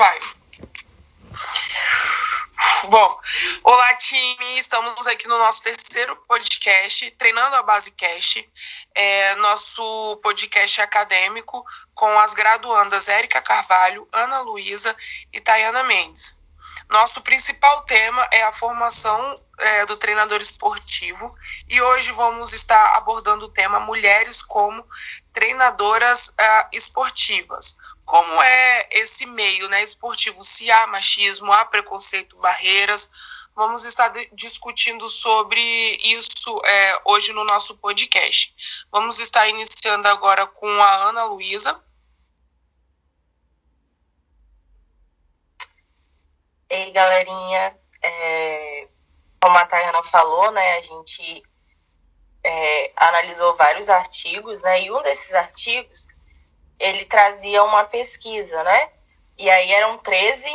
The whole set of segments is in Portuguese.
vai. Bom, olá time, estamos aqui no nosso terceiro podcast, Treinando a Base Cast, é, nosso podcast acadêmico com as graduandas Érica Carvalho, Ana Luísa e Tayana Mendes. Nosso principal tema é a formação é, do treinador esportivo e hoje vamos estar abordando o tema mulheres como treinadoras uh, esportivas. Como é esse meio né, esportivo? Se há machismo, há preconceito, barreiras. Vamos estar discutindo sobre isso é, hoje no nosso podcast. Vamos estar iniciando agora com a Ana Luísa. Ei, galerinha. É, como a Tayana falou, né, a gente é, analisou vários artigos, né, e um desses artigos, ele trazia uma pesquisa, né, e aí eram 13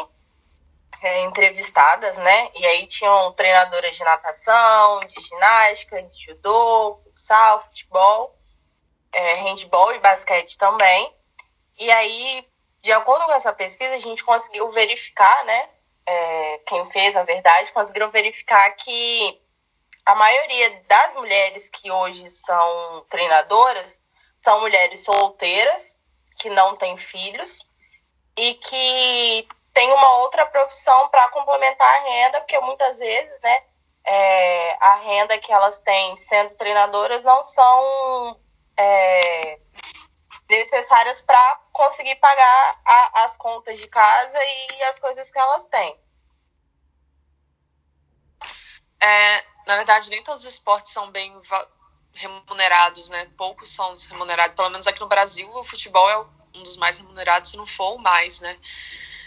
é, entrevistadas, né, e aí tinham treinadoras de natação, de ginástica, de judô, futsal, futebol, é, handball e basquete também, e aí, de acordo com essa pesquisa, a gente conseguiu verificar, né, é, quem fez, na verdade, conseguiram verificar que a maioria das mulheres que hoje são treinadoras são mulheres solteiras, que não têm filhos e que têm uma outra profissão para complementar a renda, porque muitas vezes, né, é, a renda que elas têm sendo treinadoras não são é, necessárias para conseguir pagar a, as contas de casa e as coisas que elas têm. É, na verdade, nem todos os esportes são bem remunerados, né? Poucos são remunerados. Pelo menos aqui no Brasil, o futebol é um dos mais remunerados, se não for o mais, né?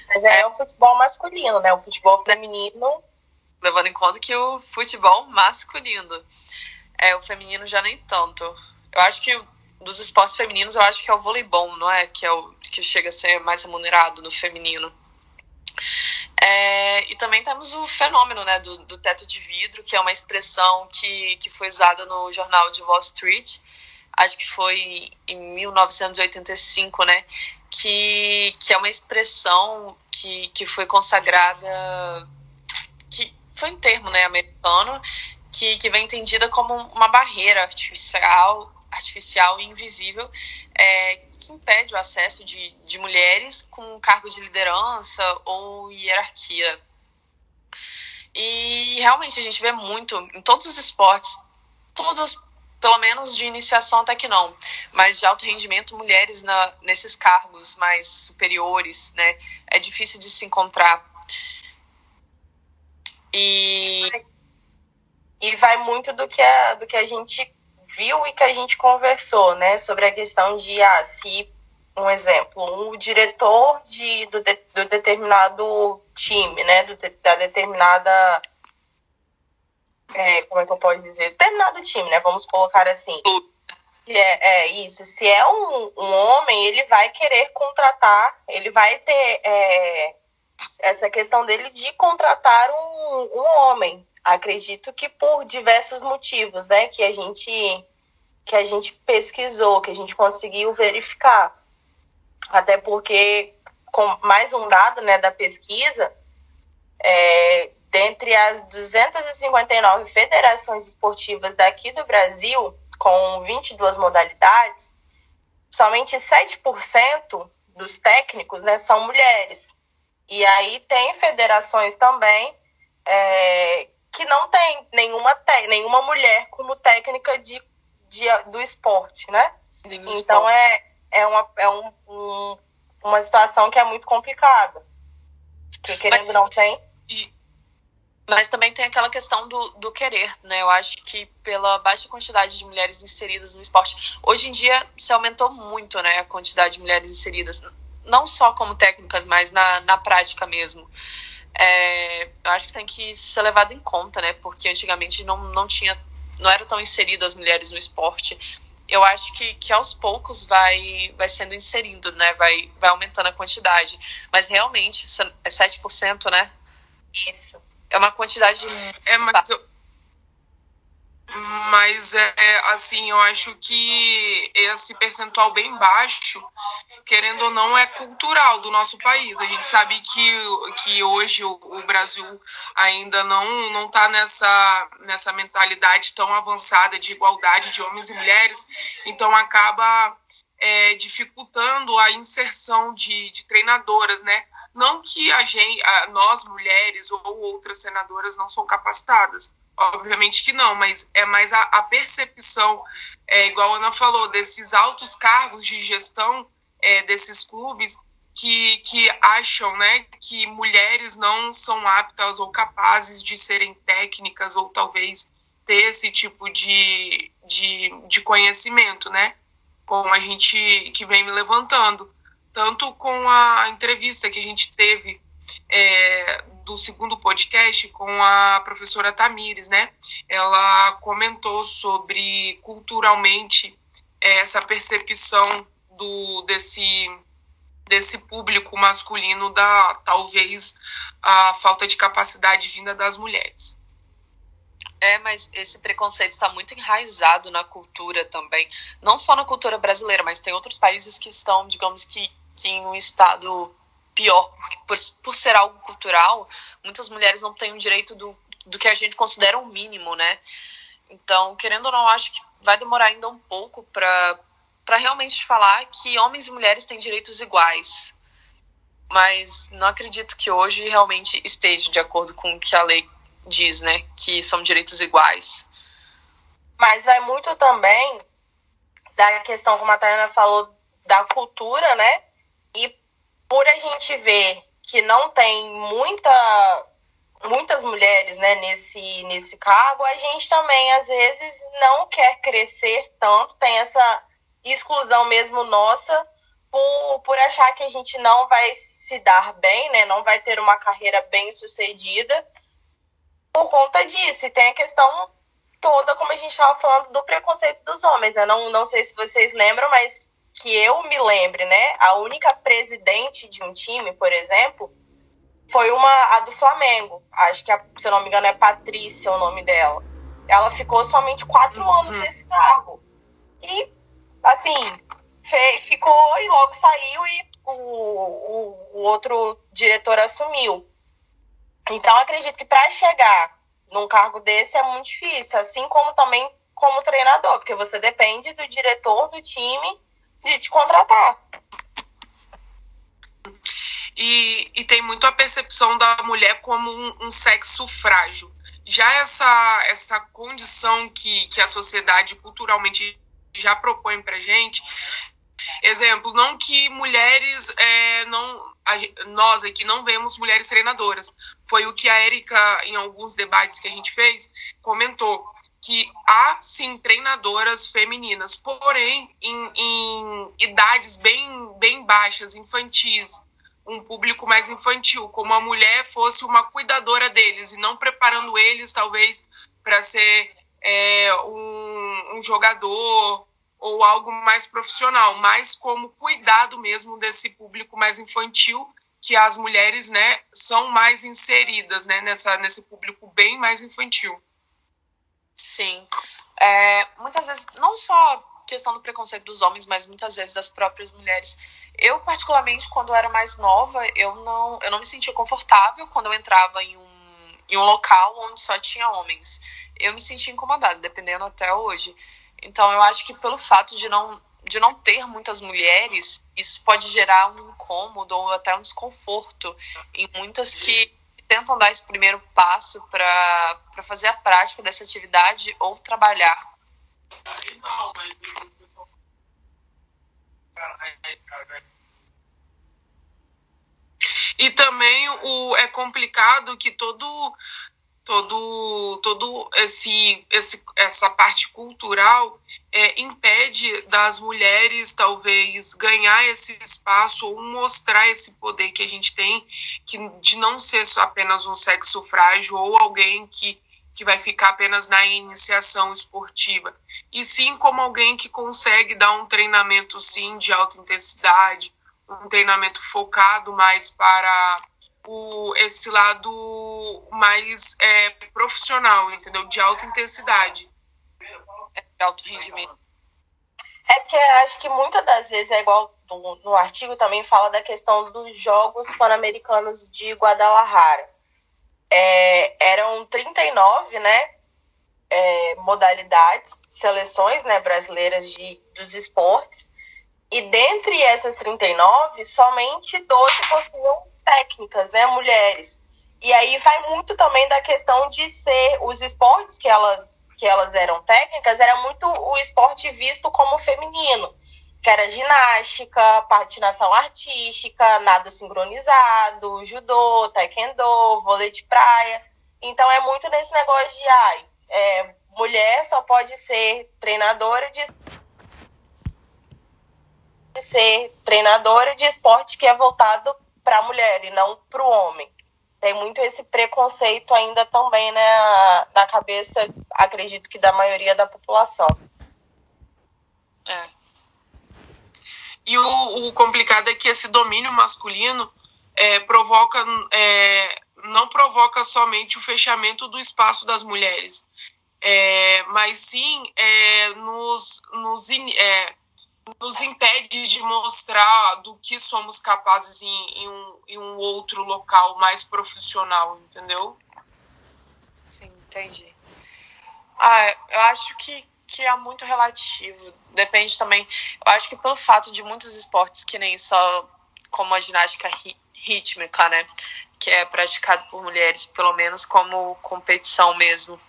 Mas é, é o futebol masculino, né? O futebol feminino. Levando em conta que o futebol masculino. É, o feminino já nem tanto. Eu acho que dos esportes femininos, eu acho que é o voleibol, não é? Que é o que chega a ser mais remunerado no feminino. Também temos o fenômeno né, do, do, teto de vidro, que é uma expressão que, que foi usada no jornal de Wall Street, acho que foi em 1985, né? Que, que é uma expressão que, que foi consagrada, que foi um termo né, americano, que, que vem entendida como uma barreira artificial artificial e invisível é, que impede o acesso de, de mulheres com cargos de liderança ou hierarquia. E realmente a gente vê muito em todos os esportes, todos, pelo menos de iniciação até que não, mas de alto rendimento, mulheres na, nesses cargos mais superiores, né? É difícil de se encontrar. E, e vai muito do que a, do que a gente viu e que a gente conversou, né, sobre a questão de ah, se um exemplo, um diretor de, do, de, do determinado time, né, do, da determinada é, como é que eu posso dizer, determinado time, né, vamos colocar assim. Se é, é isso, se é um, um homem, ele vai querer contratar, ele vai ter é, essa questão dele de contratar um, um homem, acredito que por diversos motivos, né, que a gente que a gente pesquisou, que a gente conseguiu verificar. Até porque, com mais um dado né, da pesquisa, é, dentre as 259 federações esportivas daqui do Brasil, com 22 modalidades, somente 7% dos técnicos né, são mulheres. E aí tem federações também é, que não tem nenhuma, nenhuma mulher como técnica de de, do esporte, né? Do então esporte. é, é, uma, é um, um, uma situação que é muito complicada. Que querendo Mas, não tem. E, mas também tem aquela questão do, do querer, né? Eu acho que pela baixa quantidade de mulheres inseridas no esporte, hoje em dia se aumentou muito, né? A quantidade de mulheres inseridas, não só como técnicas, mas na, na prática mesmo. É, eu acho que tem que ser levado em conta, né? Porque antigamente não, não tinha não eram tão inseridas as mulheres no esporte. Eu acho que, que aos poucos vai, vai sendo inserindo, né? Vai, vai aumentando a quantidade. Mas realmente, é 7%, né? Isso. É uma quantidade. É, mas eu, mas é assim, eu acho que esse percentual bem baixo querendo ou não, é cultural do nosso país. A gente sabe que, que hoje o, o Brasil ainda não não está nessa, nessa mentalidade tão avançada de igualdade de homens e mulheres, então acaba é, dificultando a inserção de, de treinadoras, né? Não que a gente, a, nós mulheres ou outras senadoras não são capacitadas, obviamente que não, mas é mais a, a percepção, é, igual a Ana falou, desses altos cargos de gestão é, desses clubes que, que acham né, que mulheres não são aptas ou capazes de serem técnicas ou talvez ter esse tipo de, de, de conhecimento, né? Como a gente que vem me levantando. Tanto com a entrevista que a gente teve é, do segundo podcast com a professora Tamires, né? Ela comentou sobre culturalmente é, essa percepção do desse desse público masculino da talvez a falta de capacidade vinda das mulheres. É, mas esse preconceito está muito enraizado na cultura também, não só na cultura brasileira, mas tem outros países que estão, digamos que, que em um estado pior, por, por ser algo cultural, muitas mulheres não têm o direito do, do que a gente considera um mínimo, né? Então, querendo ou não, acho que vai demorar ainda um pouco para para realmente falar que homens e mulheres têm direitos iguais. Mas não acredito que hoje realmente esteja de acordo com o que a lei diz, né? Que são direitos iguais. Mas vai muito também da questão, como a Tayana falou, da cultura, né? E por a gente ver que não tem muita, muitas mulheres né, nesse, nesse cargo, a gente também, às vezes, não quer crescer tanto, tem essa exclusão mesmo nossa por, por achar que a gente não vai se dar bem, né? Não vai ter uma carreira bem sucedida por conta disso. E tem a questão toda, como a gente estava falando, do preconceito dos homens. Né? Não, não sei se vocês lembram, mas que eu me lembre, né? A única presidente de um time, por exemplo, foi uma a do Flamengo. Acho que, a, se eu não me engano, é Patrícia o nome dela. Ela ficou somente quatro uhum. anos nesse cargo. E assim, ficou e logo saiu e o, o, o outro diretor assumiu. Então, acredito que para chegar num cargo desse é muito difícil, assim como também como treinador, porque você depende do diretor do time de te contratar. E, e tem muito a percepção da mulher como um, um sexo frágil. Já essa, essa condição que, que a sociedade culturalmente já propõe para gente. Exemplo, não que mulheres é, não nós aqui não vemos mulheres treinadoras. Foi o que a Erika, em alguns debates que a gente fez, comentou que há sim treinadoras femininas, porém em, em idades bem, bem baixas, infantis, um público mais infantil, como a mulher fosse uma cuidadora deles e não preparando eles talvez para ser é, um, um jogador ou algo mais profissional, mas como cuidado mesmo desse público mais infantil, que as mulheres, né, são mais inseridas, né, nessa, nesse público bem mais infantil. Sim. É, muitas vezes, não só questão do preconceito dos homens, mas muitas vezes das próprias mulheres. Eu, particularmente, quando eu era mais nova, eu não, eu não me sentia confortável quando eu entrava em um, em um local onde só tinha homens. Eu me sentia incomodada, dependendo até hoje. Então eu acho que pelo fato de não de não ter muitas mulheres, isso pode gerar um incômodo ou até um desconforto em muitas que tentam dar esse primeiro passo para fazer a prática dessa atividade ou trabalhar. E também o, é complicado que todo todo, todo esse, esse, essa parte cultural é, impede das mulheres talvez ganhar esse espaço ou mostrar esse poder que a gente tem que, de não ser apenas um sexo frágil ou alguém que, que vai ficar apenas na iniciação esportiva. E sim como alguém que consegue dar um treinamento sim de alta intensidade um treinamento focado mais para o, esse lado mais é, profissional, entendeu? De alta intensidade. É, de alto rendimento. É porque acho que muitas das vezes é igual do, no artigo também fala da questão dos Jogos Pan-Americanos de Guadalajara. É, eram 39 né, é, modalidades, seleções né, brasileiras de, dos esportes, e dentre essas 39, somente 12 possuíam técnicas, né, mulheres. E aí vai muito também da questão de ser os esportes que elas que elas eram técnicas, era muito o esporte visto como feminino, que era ginástica, patinação artística, nado sincronizado, judô, taekwondo, vôlei de praia. Então é muito nesse negócio de ai, é, mulher só pode ser treinadora de ser treinadora de esporte que é voltado para a mulher e não para o homem. Tem muito esse preconceito ainda também né, na cabeça, acredito que da maioria da população. É. E o, o complicado é que esse domínio masculino é, provoca, é, não provoca somente o fechamento do espaço das mulheres, é, mas sim é, nos, nos, é, nos impede de mostrar do que somos capazes em, em, um, em um outro local mais profissional, entendeu? Sim, entendi. Ah, eu acho que, que é muito relativo. Depende também. Eu acho que pelo fato de muitos esportes que nem só como a ginástica rítmica, né? Que é praticado por mulheres, pelo menos como competição mesmo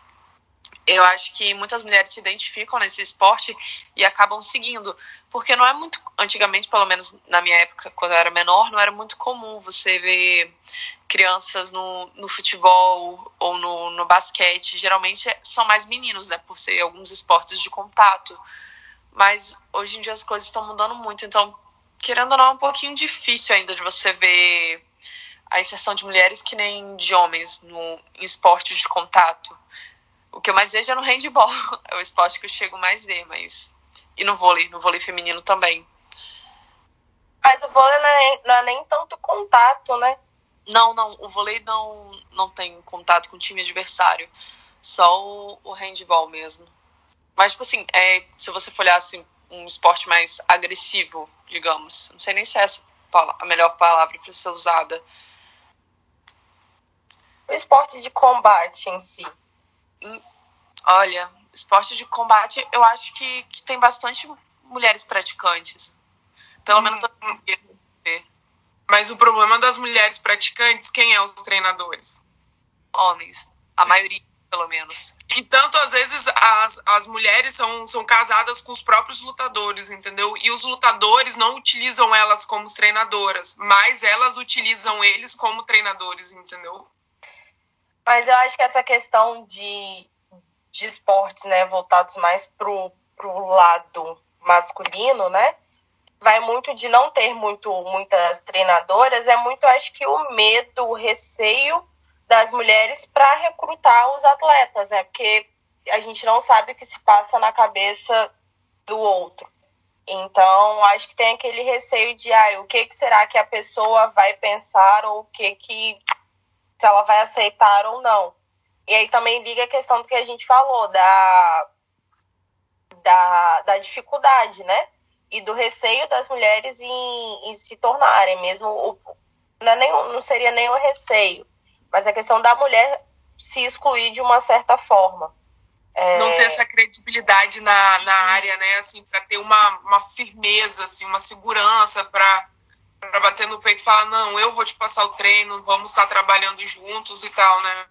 eu acho que muitas mulheres se identificam nesse esporte e acabam seguindo. Porque não é muito. Antigamente, pelo menos na minha época, quando eu era menor, não era muito comum você ver crianças no, no futebol ou no, no basquete. Geralmente são mais meninos, né? Por ser alguns esportes de contato. Mas hoje em dia as coisas estão mudando muito. Então, querendo ou não, é um pouquinho difícil ainda de você ver a inserção de mulheres que nem de homens no, em esportes de contato. O que eu mais vejo é no handball. É o esporte que eu chego mais ver, mas. E no vôlei, no vôlei feminino também. Mas o vôlei não é, não é nem tanto contato, né? Não, não. O vôlei não, não tem contato com o time adversário. Só o, o handball mesmo. Mas, tipo assim, é, se você for olhar assim, um esporte mais agressivo, digamos. Não sei nem se é essa a melhor palavra para ser usada. O esporte de combate em si. Olha, esporte de combate, eu acho que, que tem bastante mulheres praticantes. Pelo hum. menos Mas o problema das mulheres praticantes, quem é os treinadores? Homens. A maioria, pelo menos. E tanto, às vezes, as, as mulheres são, são casadas com os próprios lutadores, entendeu? E os lutadores não utilizam elas como treinadoras, mas elas utilizam eles como treinadores, entendeu? Mas eu acho que essa questão de, de esportes, né, voltados mais pro, pro lado masculino, né, vai muito de não ter muito muitas treinadoras, é muito, acho que o medo, o receio das mulheres para recrutar os atletas, né, porque a gente não sabe o que se passa na cabeça do outro. Então, acho que tem aquele receio de, ah, o que, que será que a pessoa vai pensar ou o que que se ela vai aceitar ou não. E aí também liga a questão do que a gente falou, da, da, da dificuldade, né? E do receio das mulheres em, em se tornarem, mesmo. O, não, é nem, não seria nem o receio, mas a questão da mulher se excluir de uma certa forma. É... Não ter essa credibilidade na, na área, né? Assim, para ter uma, uma firmeza, assim, uma segurança para para bater no peito e falar, não, eu vou te passar o treino, vamos estar trabalhando juntos e tal, né?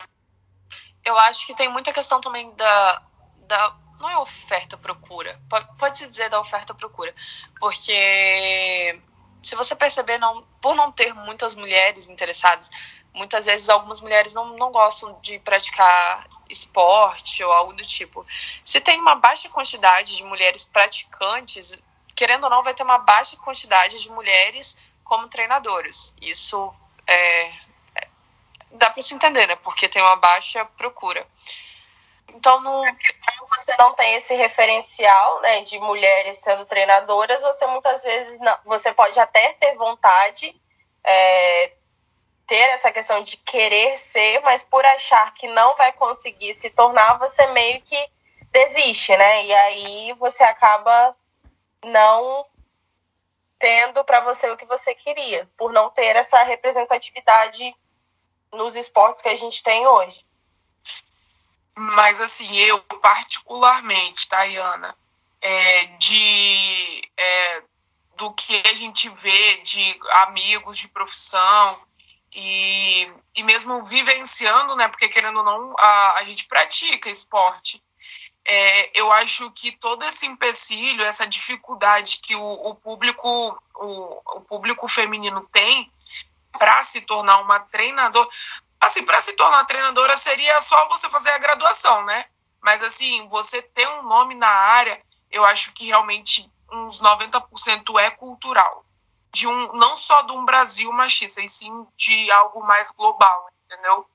Eu acho que tem muita questão também da. da não é oferta-procura. Pode-se dizer da oferta-procura. Porque se você perceber, não, por não ter muitas mulheres interessadas, muitas vezes algumas mulheres não, não gostam de praticar esporte ou algo do tipo. Se tem uma baixa quantidade de mulheres praticantes, querendo ou não, vai ter uma baixa quantidade de mulheres como treinadoras. Isso é, é dá para se entender, né? Porque tem uma baixa procura. Então, no... você não tem esse referencial né, de mulheres sendo treinadoras, você muitas vezes não, você pode até ter vontade, é, ter essa questão de querer ser, mas por achar que não vai conseguir se tornar, você meio que desiste, né? E aí você acaba não tendo para você o que você queria, por não ter essa representatividade nos esportes que a gente tem hoje. Mas assim, eu particularmente, Tayana, é, de é, do que a gente vê de amigos de profissão e, e mesmo vivenciando, né? Porque querendo ou não, a, a gente pratica esporte. É, eu acho que todo esse empecilho, essa dificuldade que o, o público, o, o, público feminino tem para se tornar uma treinadora, assim, para se tornar treinadora seria só você fazer a graduação, né? Mas assim, você ter um nome na área, eu acho que realmente uns 90% é cultural. De um, não só de um Brasil machista, e sim de algo mais global, entendeu?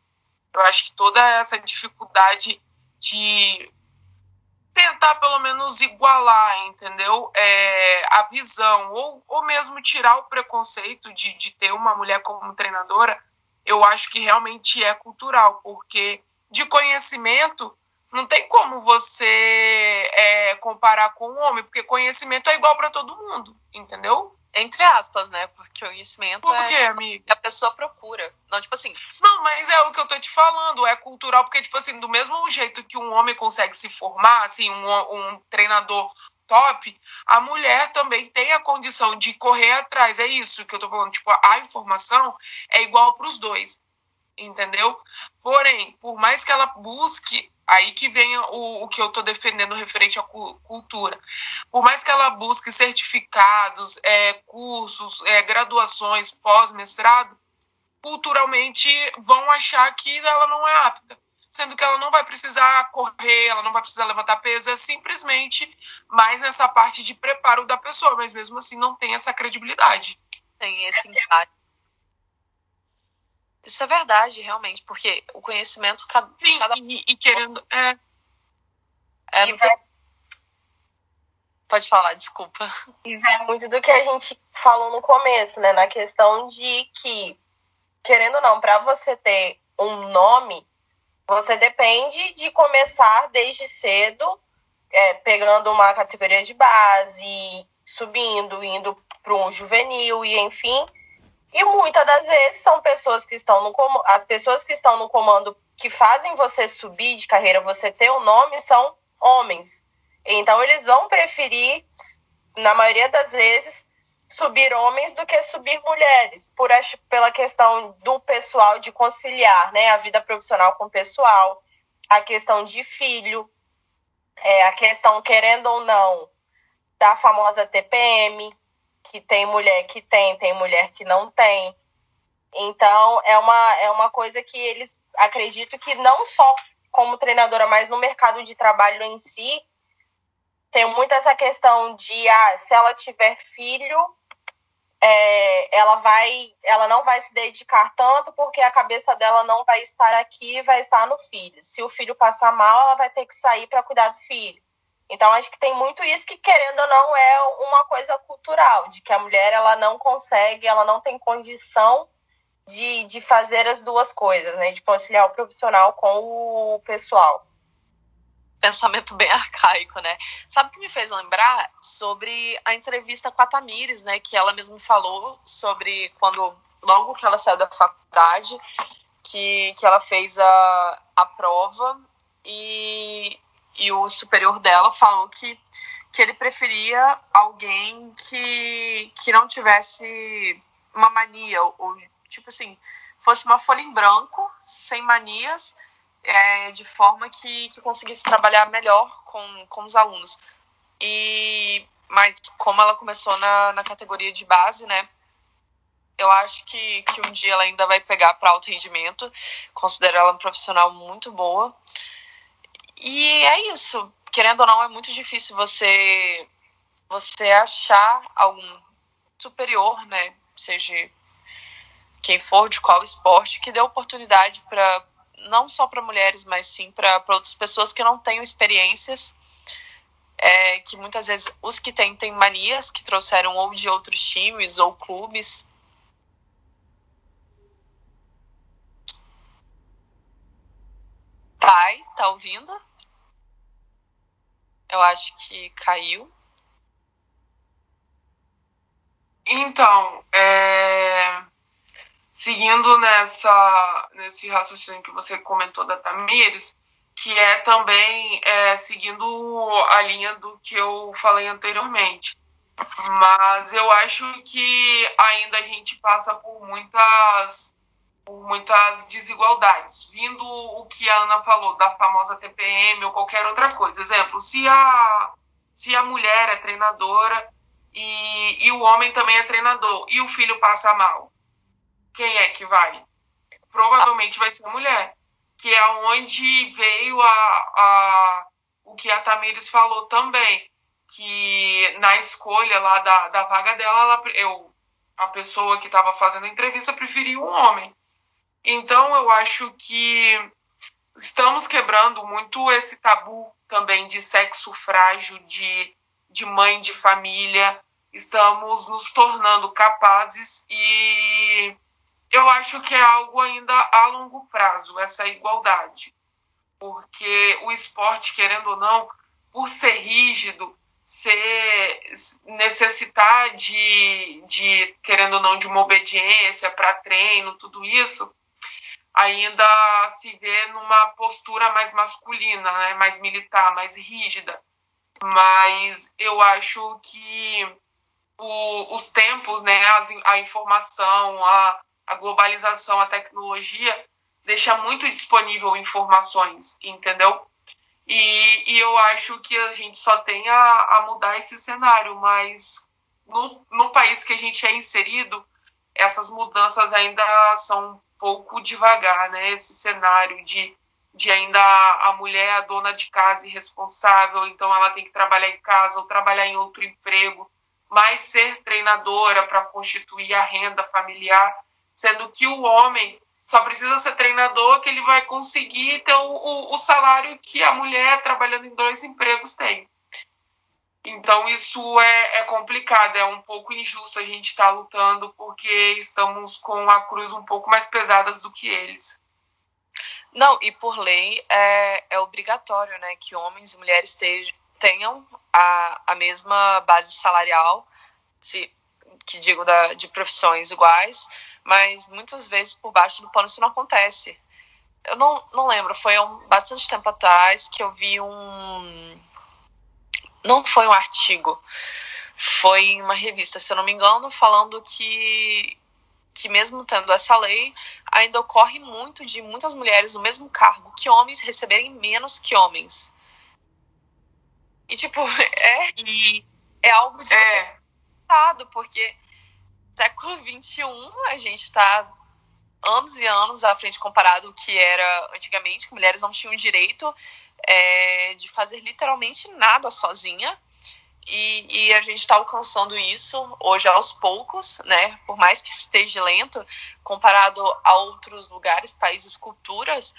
Eu acho que toda essa dificuldade de tentar pelo menos igualar, entendeu? É, a visão, ou, ou mesmo tirar o preconceito de, de ter uma mulher como treinadora, eu acho que realmente é cultural, porque de conhecimento não tem como você é, comparar com o homem, porque conhecimento é igual para todo mundo, entendeu? Entre aspas, né? Porque o conhecimento Por quê, é amiga? a pessoa procura. Não, tipo assim. Não, mas é o que eu tô te falando, é cultural, porque, tipo assim, do mesmo jeito que um homem consegue se formar, assim, um, um treinador top, a mulher também tem a condição de correr atrás. É isso que eu tô falando. Tipo, a informação é igual para os dois. Entendeu? Porém, por mais que ela busque Aí que vem o, o que eu estou defendendo referente à cultura. Por mais que ela busque certificados, é, cursos, é, graduações, pós-mestrado, culturalmente vão achar que ela não é apta. Sendo que ela não vai precisar correr, ela não vai precisar levantar peso, é simplesmente mais nessa parte de preparo da pessoa, mas mesmo assim não tem essa credibilidade. Tem esse impacto isso é verdade, realmente, porque o conhecimento cada. Sim, cada... E, e, querendo. É, é não tem... Pode falar, desculpa. E vai muito do que a gente falou no começo, né? Na questão de que, querendo ou não, para você ter um nome, você depende de começar desde cedo, é, pegando uma categoria de base, subindo, indo para um juvenil e enfim e muitas das vezes são pessoas que estão no comando, as pessoas que estão no comando que fazem você subir de carreira, você ter o um nome, são homens. Então eles vão preferir, na maioria das vezes, subir homens do que subir mulheres, por pela questão do pessoal de conciliar, né, a vida profissional com o pessoal, a questão de filho, é, a questão querendo ou não da famosa TPM, que tem mulher que tem, tem mulher que não tem. Então, é uma, é uma coisa que eles acredito que não só como treinadora, mas no mercado de trabalho em si, tem muito essa questão de ah, se ela tiver filho, é, ela vai, ela não vai se dedicar tanto porque a cabeça dela não vai estar aqui, vai estar no filho. Se o filho passar mal, ela vai ter que sair para cuidar do filho. Então acho que tem muito isso que querendo ou não é uma coisa cultural, de que a mulher ela não consegue, ela não tem condição de, de fazer as duas coisas, né? De conciliar o profissional com o pessoal. Pensamento bem arcaico, né? Sabe o que me fez lembrar sobre a entrevista com a Tamires, né? Que ela mesma falou sobre quando, logo que ela saiu da faculdade, que, que ela fez a, a prova e e o superior dela falou que, que ele preferia alguém que, que não tivesse uma mania, ou tipo assim, fosse uma folha em branco, sem manias, é, de forma que, que conseguisse trabalhar melhor com, com os alunos. E, mas como ela começou na, na categoria de base, né? Eu acho que, que um dia ela ainda vai pegar para alto rendimento. Considero ela um profissional muito boa. E é isso. Querendo ou não, é muito difícil você você achar algum superior, né? Seja quem for, de qual esporte, que dê oportunidade para não só para mulheres, mas sim para outras pessoas que não tenham experiências. É, que muitas vezes os que têm têm manias que trouxeram ou de outros times ou clubes. Thay, tá ouvindo? Eu acho que caiu. Então, é... seguindo nessa, nesse raciocínio que você comentou da Tamires, que é também é, seguindo a linha do que eu falei anteriormente. Mas eu acho que ainda a gente passa por muitas, muitas desigualdades. Vindo o que a Ana falou da famosa TPM ou qualquer outra coisa. Exemplo, se a, se a mulher é treinadora e, e o homem também é treinador e o filho passa mal, quem é que vai? Provavelmente vai ser a mulher que é onde veio a, a, o que a Tamires falou também, que na escolha lá da, da vaga dela, ela, eu, a pessoa que estava fazendo a entrevista preferia um homem. Então eu acho que estamos quebrando muito esse tabu também de sexo frágil, de, de mãe de família. Estamos nos tornando capazes e eu acho que é algo ainda a longo prazo, essa igualdade. Porque o esporte, querendo ou não, por ser rígido, ser necessitar de, de querendo ou não, de uma obediência para treino, tudo isso, ainda se vê numa postura mais masculina, né? mais militar, mais rígida. Mas eu acho que o, os tempos, né? a, informação, a, a globalização, a tecnologia deixa muito disponível informações, entendeu? E, e eu acho que a gente só tem a, a mudar esse cenário, mas no, no país que a gente é inserido, essas mudanças ainda são pouco devagar, né? Esse cenário de, de ainda a mulher a dona de casa e responsável, então ela tem que trabalhar em casa ou trabalhar em outro emprego, mas ser treinadora para constituir a renda familiar sendo que o homem só precisa ser treinador que ele vai conseguir ter o, o, o salário que a mulher trabalhando em dois empregos tem. Então isso é, é, complicado, é um pouco injusto a gente estar tá lutando porque estamos com a cruz um pouco mais pesadas do que eles. Não, e por lei é, é obrigatório né, que homens e mulheres tenham a, a mesma base salarial, se, que digo da, de profissões iguais, mas muitas vezes por baixo do pano isso não acontece. Eu não, não lembro, foi um, bastante tempo atrás que eu vi um. Não foi um artigo, foi uma revista, se eu não me engano, falando que, que mesmo tendo essa lei, ainda ocorre muito de muitas mulheres no mesmo cargo que homens receberem menos que homens. E, tipo, é, é algo de é. porque século XXI, a gente está anos e anos à frente comparado ao que era antigamente, que mulheres não tinham direito é, de fazer literalmente nada sozinha. E, e a gente está alcançando isso hoje aos poucos, né? Por mais que esteja lento, comparado a outros lugares, países, culturas,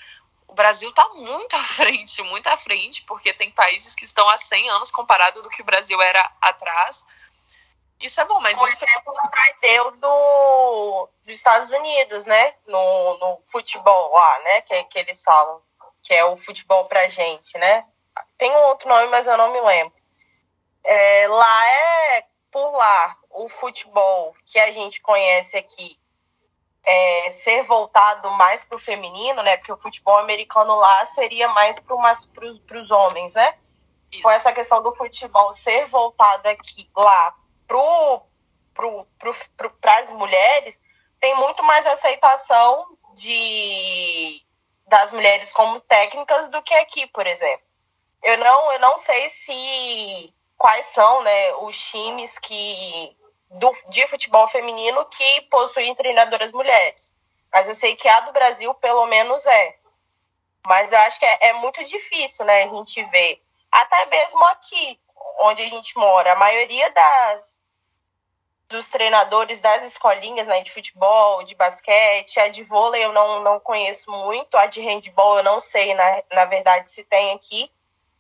o Brasil está muito à frente, muito à frente, porque tem países que estão há 100 anos comparado do que o Brasil era atrás. Isso é bom, mas. Por exemplo, o Tadeu do, dos Estados Unidos, né? No, no futebol lá, né? Que, que eles falam. Que é o futebol pra gente, né? Tem um outro nome, mas eu não me lembro. É, lá é por lá o futebol que a gente conhece aqui é, ser voltado mais para o feminino, né? Porque o futebol americano lá seria mais para os homens, né? Isso. Com essa questão do futebol ser voltado aqui lá para pro, pro, pro, as mulheres, tem muito mais aceitação de das mulheres como técnicas do que aqui, por exemplo. Eu não, eu não sei se quais são né, os times que do, de futebol feminino que possuem treinadoras mulheres. Mas eu sei que a do Brasil, pelo menos, é. Mas eu acho que é, é muito difícil, né, a gente ver. Até mesmo aqui, onde a gente mora, a maioria das, dos treinadores das escolinhas, né, de futebol, de basquete, a de vôlei eu não, não conheço muito, a de handball eu não sei, na, na verdade, se tem aqui.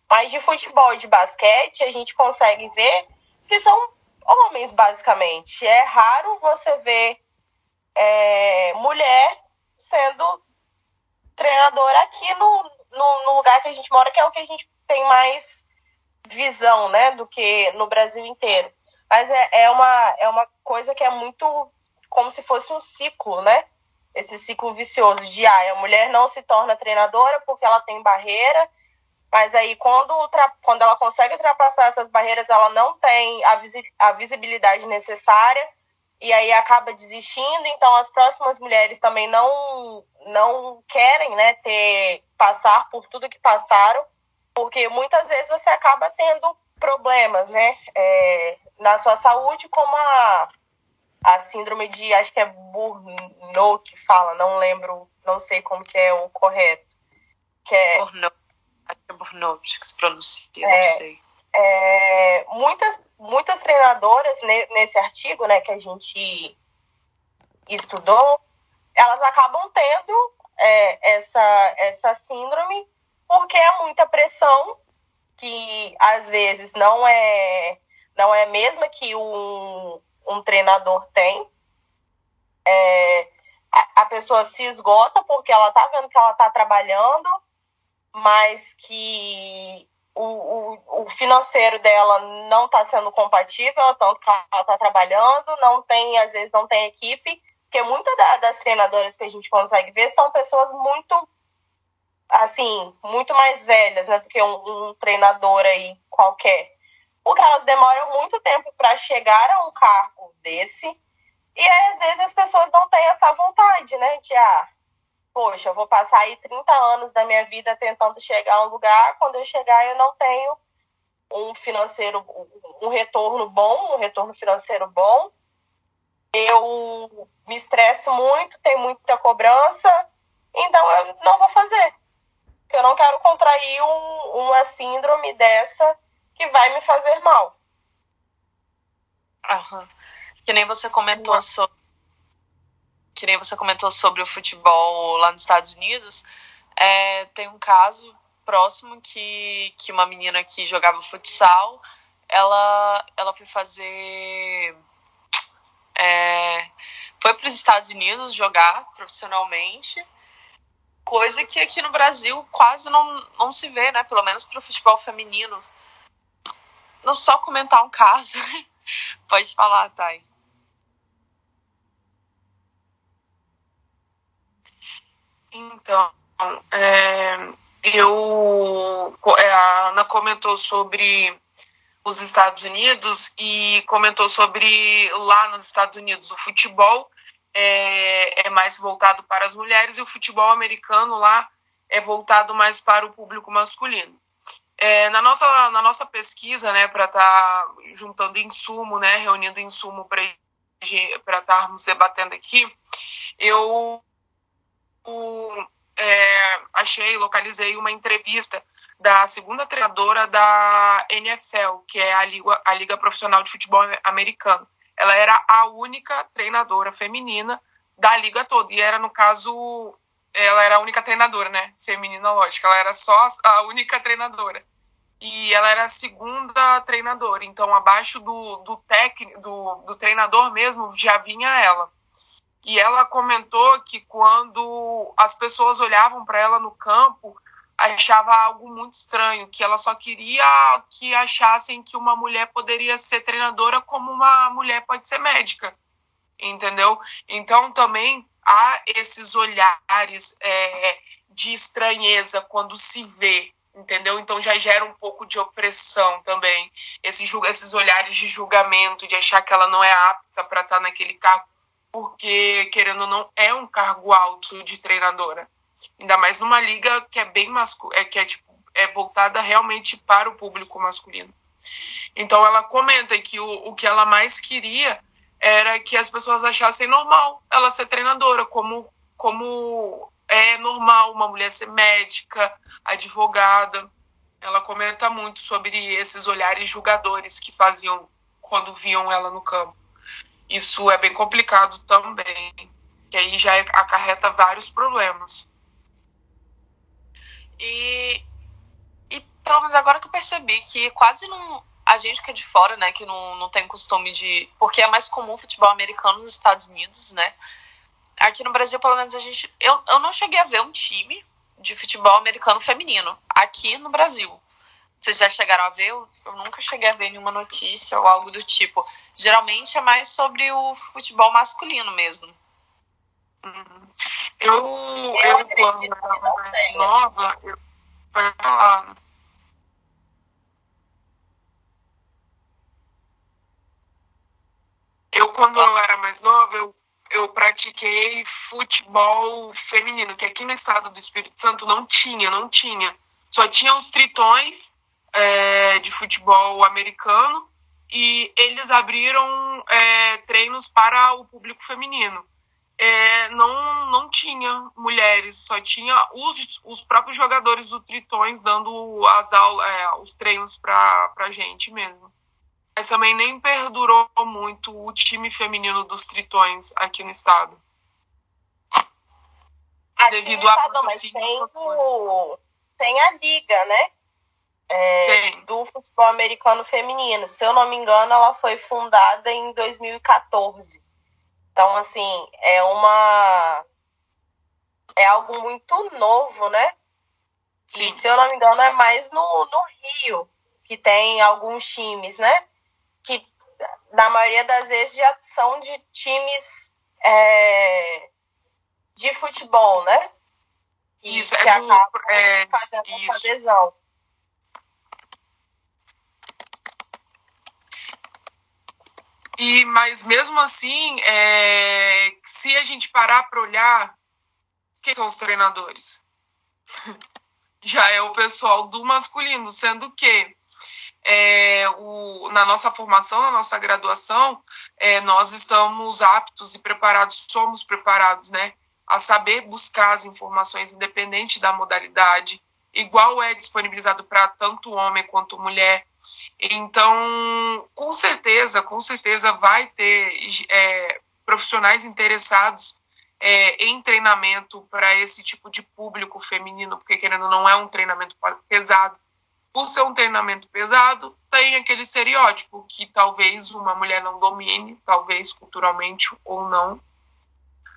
Mas de futebol e de basquete a gente consegue ver que são homens, basicamente. É raro você ver é, mulher sendo treinadora aqui no, no, no lugar que a gente mora, que é o que a gente tem mais visão, né, do que no Brasil inteiro. Mas é, é, uma, é uma coisa que é muito como se fosse um ciclo, né? Esse ciclo vicioso de ah, a mulher não se torna treinadora porque ela tem barreira, mas aí quando, quando ela consegue ultrapassar essas barreiras, ela não tem a, visi a visibilidade necessária e aí acaba desistindo. Então as próximas mulheres também não, não querem né, ter, passar por tudo que passaram, porque muitas vezes você acaba tendo problemas né, é, na sua saúde, como a a síndrome de, acho que é Burnout que fala, não lembro, não sei como que é o correto. Que é, Burnout, acho que é Burnout que se pronuncia, é, não sei. É, muitas, muitas treinadoras nesse artigo, né, que a gente estudou, elas acabam tendo é, essa, essa síndrome porque é muita pressão que às vezes não é não é mesmo que um, um treinador tem. É, a, a, pessoa se esgota porque ela tá vendo que ela tá trabalhando, mas que o, o, o financeiro dela não está sendo compatível, tanto que ela está trabalhando, não tem, às vezes não tem equipe, porque muitas da, das treinadoras que a gente consegue ver são pessoas muito assim, muito mais velhas, né, do que um, um treinador aí qualquer porque elas demoram muito tempo para chegar a um cargo desse. E aí, às vezes as pessoas não têm essa vontade, né? De, ah, poxa, eu vou passar aí 30 anos da minha vida tentando chegar a um lugar, quando eu chegar eu não tenho um financeiro, um retorno bom, um retorno financeiro bom. Eu me estresso muito, tenho muita cobrança, então eu não vou fazer. Eu não quero contrair um, uma síndrome dessa que vai me fazer mal. Aham. Que nem você comentou sobre. Que nem você comentou sobre o futebol lá nos Estados Unidos. É, tem um caso próximo que, que uma menina que jogava futsal, ela, ela foi fazer. É, foi para os Estados Unidos jogar profissionalmente, coisa que aqui no Brasil quase não, não se vê, né? Pelo menos para o futebol feminino não só comentar um caso. Pode falar, Thay. Então, é, eu, é, a Ana comentou sobre os Estados Unidos e comentou sobre lá nos Estados Unidos o futebol é, é mais voltado para as mulheres e o futebol americano lá é voltado mais para o público masculino. É, na, nossa, na nossa pesquisa, né, para estar tá juntando insumo, né, reunindo insumo para estarmos debatendo aqui, eu é, achei, localizei uma entrevista da segunda treinadora da NFL, que é a Liga, a Liga Profissional de Futebol Americano. Ela era a única treinadora feminina da liga toda, e era, no caso, ela era a única treinadora, né? Feminina, lógico. Ela era só a única treinadora. E ela era a segunda treinadora. Então, abaixo do, do técnico, do, do treinador mesmo, já vinha ela. E ela comentou que quando as pessoas olhavam para ela no campo, achava algo muito estranho, que ela só queria que achassem que uma mulher poderia ser treinadora como uma mulher pode ser médica, entendeu? Então também há esses olhares é, de estranheza quando se vê, entendeu? Então já gera um pouco de opressão também, esses, esses olhares de julgamento, de achar que ela não é apta para estar tá naquele cargo, porque, querendo ou não, é um cargo alto de treinadora. Ainda mais numa liga que é bem masculina, é, que é, tipo, é voltada realmente para o público masculino. Então ela comenta que o, o que ela mais queria era que as pessoas achassem normal ela ser treinadora, como, como é normal uma mulher ser médica, advogada. Ela comenta muito sobre esses olhares julgadores que faziam quando viam ela no campo. Isso é bem complicado também, que aí já acarreta vários problemas. E, e pelo menos agora que eu percebi que quase não, a gente que é de fora, né, que não, não tem costume de. Porque é mais comum futebol americano nos Estados Unidos, né? Aqui no Brasil, pelo menos, a gente. Eu, eu não cheguei a ver um time de futebol americano feminino aqui no Brasil. Vocês já chegaram a ver? Eu, eu nunca cheguei a ver nenhuma notícia ou algo do tipo. Geralmente é mais sobre o futebol masculino mesmo. Uhum. Eu, eu, eu quando era nova. Eu, quando eu era mais nova, eu, eu pratiquei futebol feminino, que aqui no estado do Espírito Santo não tinha, não tinha. Só tinha os tritões é, de futebol americano e eles abriram é, treinos para o público feminino. É, não, não tinha mulheres, só tinha os, os próprios jogadores do Tritões dando as aulas, é, os treinos para a gente mesmo. Mas também nem perdurou muito o time feminino dos Tritões aqui no estado. Aqui devido estado, mas tem, o, tem a liga, né? É, do futebol americano feminino. Se eu não me engano, ela foi fundada em 2014. Então, assim, é uma. É algo muito novo, né? Sim. E, se eu não me engano, é mais no, no Rio, que tem alguns times, né? Na maioria das vezes, já são de times é, de futebol, né? Isso, que é do, acabam é, fazendo isso. essa adesão. E, mas mesmo assim, é, se a gente parar para olhar, quem são os treinadores? Já é o pessoal do masculino, sendo que é, o, na nossa formação, na nossa graduação, é, nós estamos aptos e preparados, somos preparados, né, a saber buscar as informações independente da modalidade, igual é disponibilizado para tanto homem quanto mulher. Então, com certeza, com certeza vai ter é, profissionais interessados é, em treinamento para esse tipo de público feminino, porque querendo não é um treinamento pesado. Por ser um treinamento pesado, tem aquele estereótipo que talvez uma mulher não domine, talvez culturalmente ou não.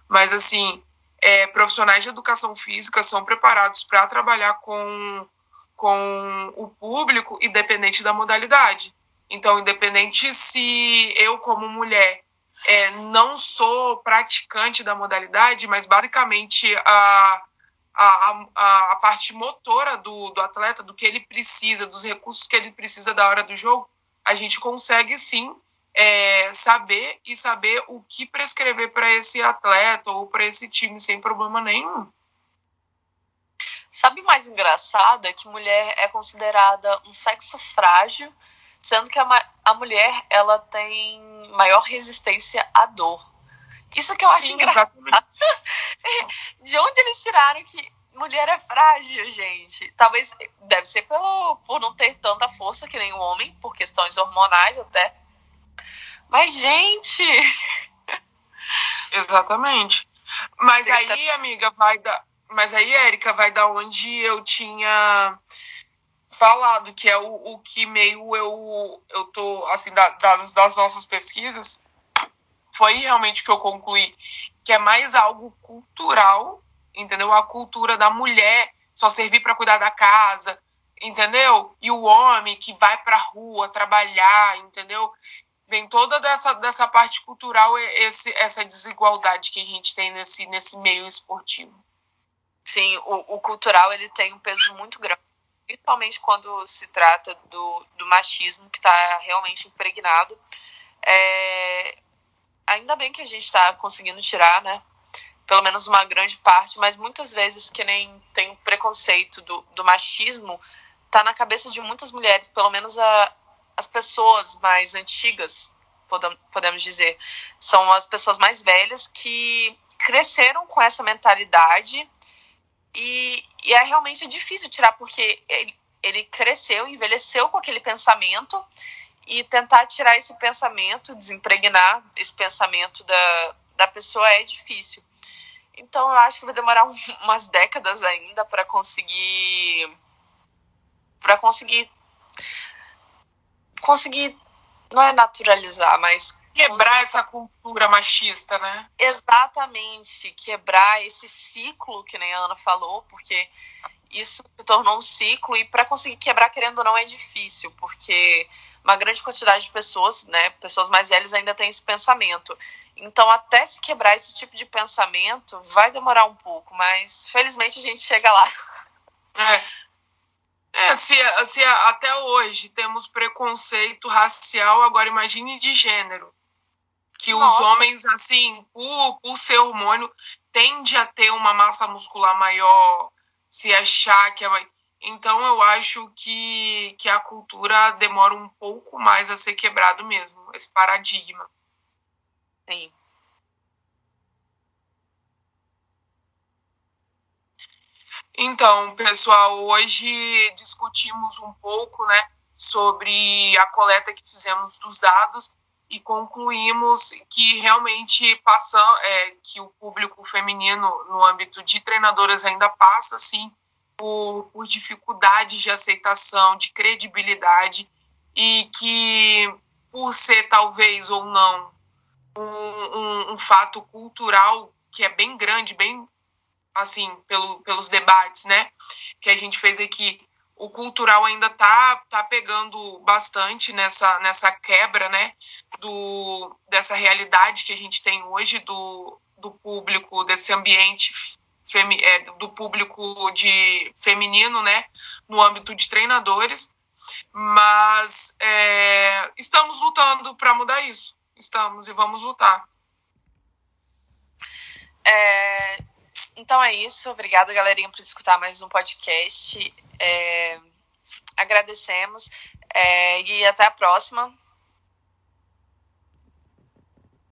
Mas assim, é, profissionais de educação física são preparados para trabalhar com com o público, independente da modalidade. Então, independente se eu, como mulher, é, não sou praticante da modalidade, mas basicamente a, a, a, a parte motora do, do atleta, do que ele precisa, dos recursos que ele precisa da hora do jogo, a gente consegue sim é, saber e saber o que prescrever para esse atleta ou para esse time sem problema nenhum. Sabe mais engraçado? É que mulher é considerada um sexo frágil, sendo que a, a mulher ela tem maior resistência à dor. Isso que eu acho Sim, engraçado. De onde eles tiraram que mulher é frágil, gente? Talvez deve ser pelo por não ter tanta força que nem o homem, por questões hormonais até. Mas gente, exatamente. Mas aí, amiga, vai dar mas aí, Érica, vai da onde eu tinha falado, que é o, o que meio eu, eu tô, assim, da, das, das nossas pesquisas, foi realmente que eu concluí que é mais algo cultural, entendeu? A cultura da mulher só servir para cuidar da casa, entendeu? E o homem que vai para a rua trabalhar, entendeu? Vem toda dessa, dessa parte cultural esse, essa desigualdade que a gente tem nesse, nesse meio esportivo. Sim, o, o, cultural ele tem um peso muito grande, principalmente quando se trata do, do machismo que está realmente impregnado. É, ainda bem que a gente está conseguindo tirar, né? Pelo menos uma grande parte, mas muitas vezes que nem tem um preconceito do, do machismo tá na cabeça de muitas mulheres, pelo menos a, as pessoas mais antigas, podemos dizer, são as pessoas mais velhas que cresceram com essa mentalidade e, e é realmente difícil tirar, porque ele, ele cresceu, envelheceu com aquele pensamento e tentar tirar esse pensamento, desimpregnar esse pensamento da, da pessoa é difícil. Então eu acho que vai demorar um, umas décadas ainda para conseguir para conseguir conseguir não é naturalizar, mas quebrar essa cultura machista, né? Exatamente, quebrar esse ciclo que nem a Ana falou, porque isso se tornou um ciclo e para conseguir quebrar, querendo ou não, é difícil, porque uma grande quantidade de pessoas, né, pessoas mais velhas ainda têm esse pensamento. Então, até se quebrar esse tipo de pensamento, vai demorar um pouco, mas felizmente a gente chega lá. É. É, se, se até hoje temos preconceito racial, agora imagine de gênero. Que Nossa. os homens, assim, por, por ser hormônio, tende a ter uma massa muscular maior, se achar que é. Então eu acho que, que a cultura demora um pouco mais a ser quebrado mesmo, esse paradigma. Sim. Então, pessoal, hoje discutimos um pouco, né, sobre a coleta que fizemos dos dados e concluímos que realmente passa, é, que o público feminino no âmbito de treinadoras ainda passa, sim, por, por dificuldades de aceitação, de credibilidade e que por ser talvez ou não um, um, um fato cultural que é bem grande, bem assim, pelo, pelos debates, né, que a gente fez aqui, o cultural ainda tá, tá pegando bastante nessa, nessa quebra, né, do, dessa realidade que a gente tem hoje do, do público, desse ambiente do público de feminino, né, no âmbito de treinadores, mas é, estamos lutando para mudar isso, estamos e vamos lutar. É, então é isso. Obrigada, galerinha, por escutar mais um podcast. É, agradecemos é, e até a próxima.